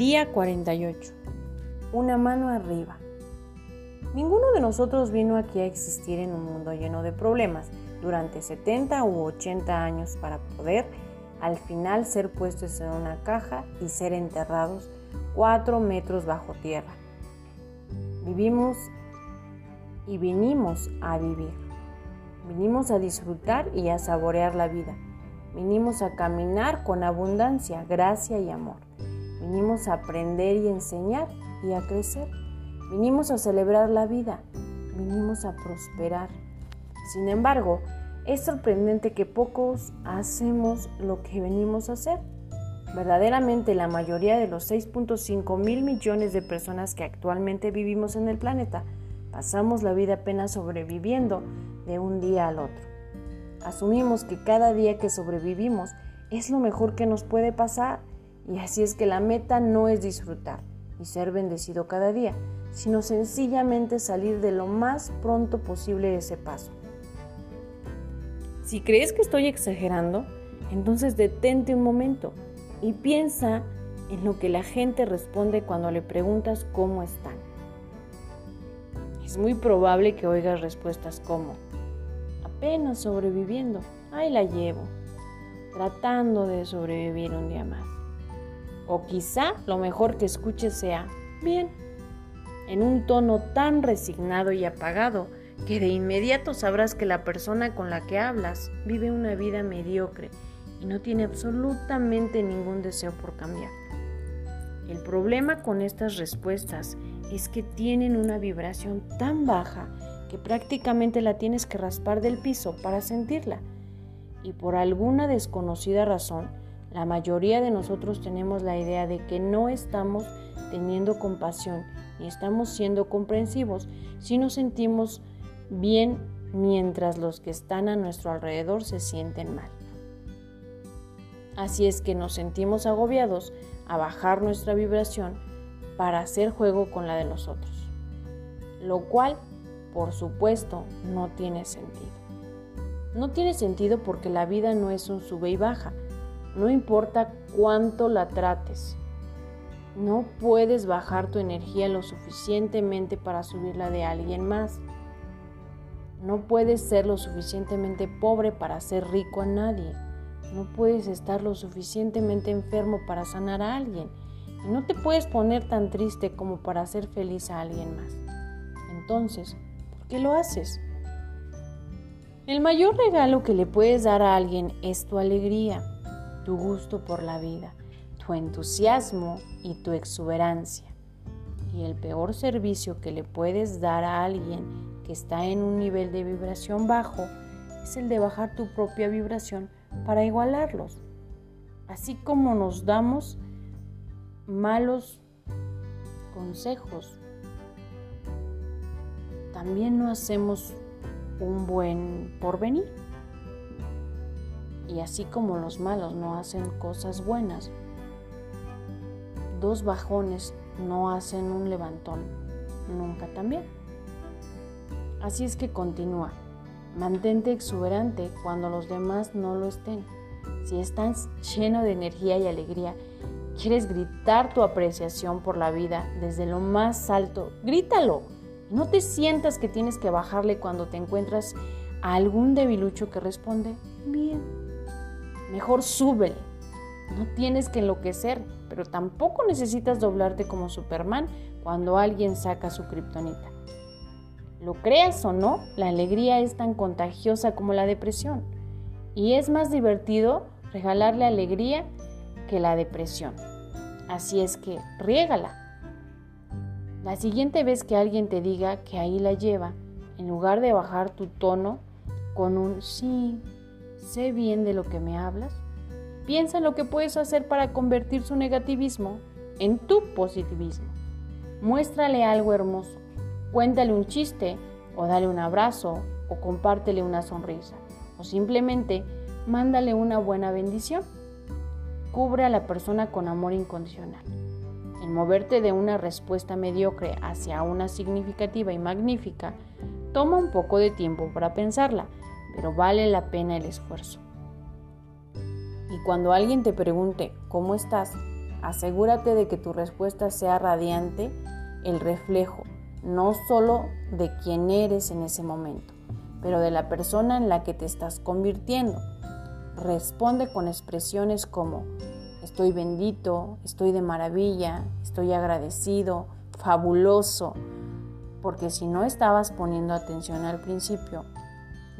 Día 48. Una mano arriba. Ninguno de nosotros vino aquí a existir en un mundo lleno de problemas durante 70 u 80 años para poder al final ser puestos en una caja y ser enterrados 4 metros bajo tierra. Vivimos y vinimos a vivir. Vinimos a disfrutar y a saborear la vida. Vinimos a caminar con abundancia, gracia y amor. Vinimos a aprender y enseñar y a crecer. Vinimos a celebrar la vida, vinimos a prosperar. Sin embargo, es sorprendente que pocos hacemos lo que venimos a hacer. Verdaderamente la mayoría de los 6.5 mil millones de personas que actualmente vivimos en el planeta pasamos la vida apenas sobreviviendo de un día al otro. Asumimos que cada día que sobrevivimos es lo mejor que nos puede pasar y así es que la meta no es disfrutar y ser bendecido cada día, sino sencillamente salir de lo más pronto posible de ese paso. Si crees que estoy exagerando, entonces detente un momento y piensa en lo que la gente responde cuando le preguntas cómo están. Es muy probable que oigas respuestas como, apenas sobreviviendo, ahí la llevo, tratando de sobrevivir un día más. O quizá lo mejor que escuches sea, bien, en un tono tan resignado y apagado que de inmediato sabrás que la persona con la que hablas vive una vida mediocre y no tiene absolutamente ningún deseo por cambiar. El problema con estas respuestas es que tienen una vibración tan baja que prácticamente la tienes que raspar del piso para sentirla. Y por alguna desconocida razón, la mayoría de nosotros tenemos la idea de que no estamos teniendo compasión ni estamos siendo comprensivos si nos sentimos bien mientras los que están a nuestro alrededor se sienten mal. Así es que nos sentimos agobiados a bajar nuestra vibración para hacer juego con la de los otros, lo cual, por supuesto, no tiene sentido. No tiene sentido porque la vida no es un sube y baja, no importa cuánto la trates, no puedes bajar tu energía lo suficientemente para subirla de alguien más. No puedes ser lo suficientemente pobre para ser rico a nadie. No puedes estar lo suficientemente enfermo para sanar a alguien. Y no te puedes poner tan triste como para hacer feliz a alguien más. Entonces, ¿por qué lo haces? El mayor regalo que le puedes dar a alguien es tu alegría, tu gusto por la vida tu entusiasmo y tu exuberancia. Y el peor servicio que le puedes dar a alguien que está en un nivel de vibración bajo es el de bajar tu propia vibración para igualarlos. Así como nos damos malos consejos, también no hacemos un buen porvenir. Y así como los malos no hacen cosas buenas, dos bajones no hacen un levantón, nunca también. Así es que continúa. Mantente exuberante cuando los demás no lo estén. Si estás lleno de energía y alegría, quieres gritar tu apreciación por la vida desde lo más alto, grítalo. No te sientas que tienes que bajarle cuando te encuentras a algún debilucho que responde, bien. Mejor súbele. No tienes que enloquecer pero tampoco necesitas doblarte como Superman cuando alguien saca su kriptonita. Lo creas o no, la alegría es tan contagiosa como la depresión y es más divertido regalarle alegría que la depresión. Así es que riégala. La siguiente vez que alguien te diga que ahí la lleva, en lugar de bajar tu tono con un sí, sé bien de lo que me hablas, Piensa en lo que puedes hacer para convertir su negativismo en tu positivismo. Muéstrale algo hermoso. Cuéntale un chiste o dale un abrazo o compártele una sonrisa o simplemente mándale una buena bendición. Cubre a la persona con amor incondicional. En moverte de una respuesta mediocre hacia una significativa y magnífica, toma un poco de tiempo para pensarla, pero vale la pena el esfuerzo. Y cuando alguien te pregunte cómo estás, Asegúrate de que tu respuesta sea radiante, el reflejo, no solo de quién eres en ese momento, pero de la persona en la que te estás convirtiendo. Responde con expresiones como estoy bendito, estoy de maravilla, estoy agradecido, fabuloso, porque si no estabas poniendo atención al principio,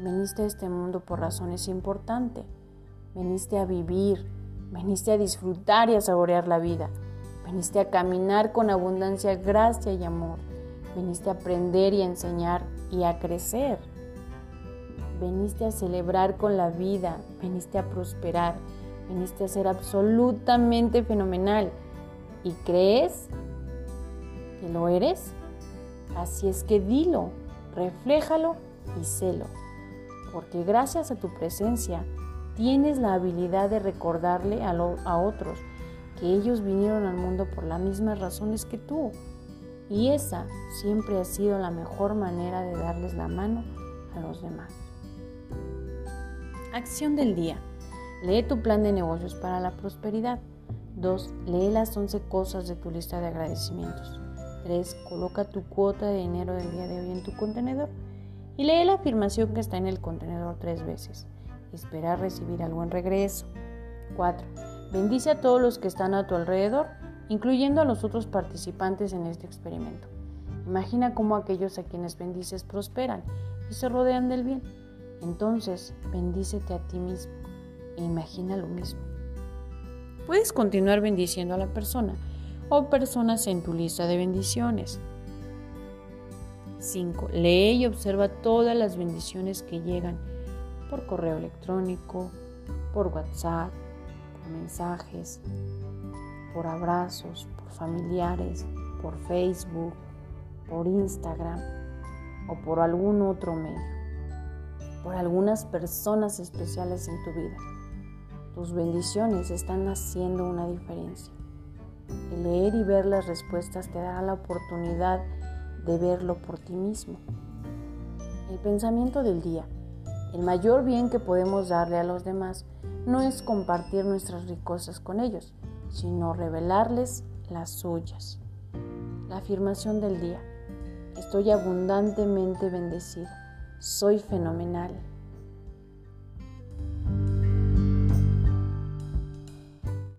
veniste a este mundo por razones importantes, veniste a vivir, veniste a disfrutar y a saborear la vida, veniste a caminar con abundancia, gracia y amor, veniste a aprender y a enseñar y a crecer, veniste a celebrar con la vida, veniste a prosperar, veniste a ser absolutamente fenomenal. Y crees que lo eres. Así es que dilo, refléjalo y sélo, porque gracias a tu presencia tienes la habilidad de recordarle a, otros que ellos vinieron al mundo por las mismas razones que tú. Y esa siempre ha sido la mejor manera de darles la mano a los demás. Acción del día. Lee tu plan de negocios para la prosperidad. 2. Lee las 11 cosas de tu lista de agradecimientos. 3. Coloca tu cuota de dinero del día de hoy en tu contenedor y lee la afirmación que está en el contenedor tres veces. Espera recibir algo en regreso. 4. Bendice a todos los que están a tu alrededor, incluyendo a los otros participantes en este experimento. Imagina cómo aquellos a quienes bendices prosperan y se rodean del bien. Entonces, bendícete a ti mismo e imagina lo mismo. Puedes continuar bendiciendo a la persona o personas en tu lista de bendiciones. 5. Lee y observa todas las bendiciones que llegan por correo electrónico, por WhatsApp, por mensajes, por abrazos, por familiares, por Facebook, por Instagram o por algún otro medio, por algunas personas especiales en tu vida. Tus bendiciones están haciendo una diferencia. El leer y ver las respuestas te dará la oportunidad de verlo por ti mismo. El pensamiento del día. El mayor bien que podemos darle a los demás no es compartir nuestras ricosas con ellos, sino revelarles las suyas. La afirmación del día. Estoy abundantemente bendecido. Soy fenomenal.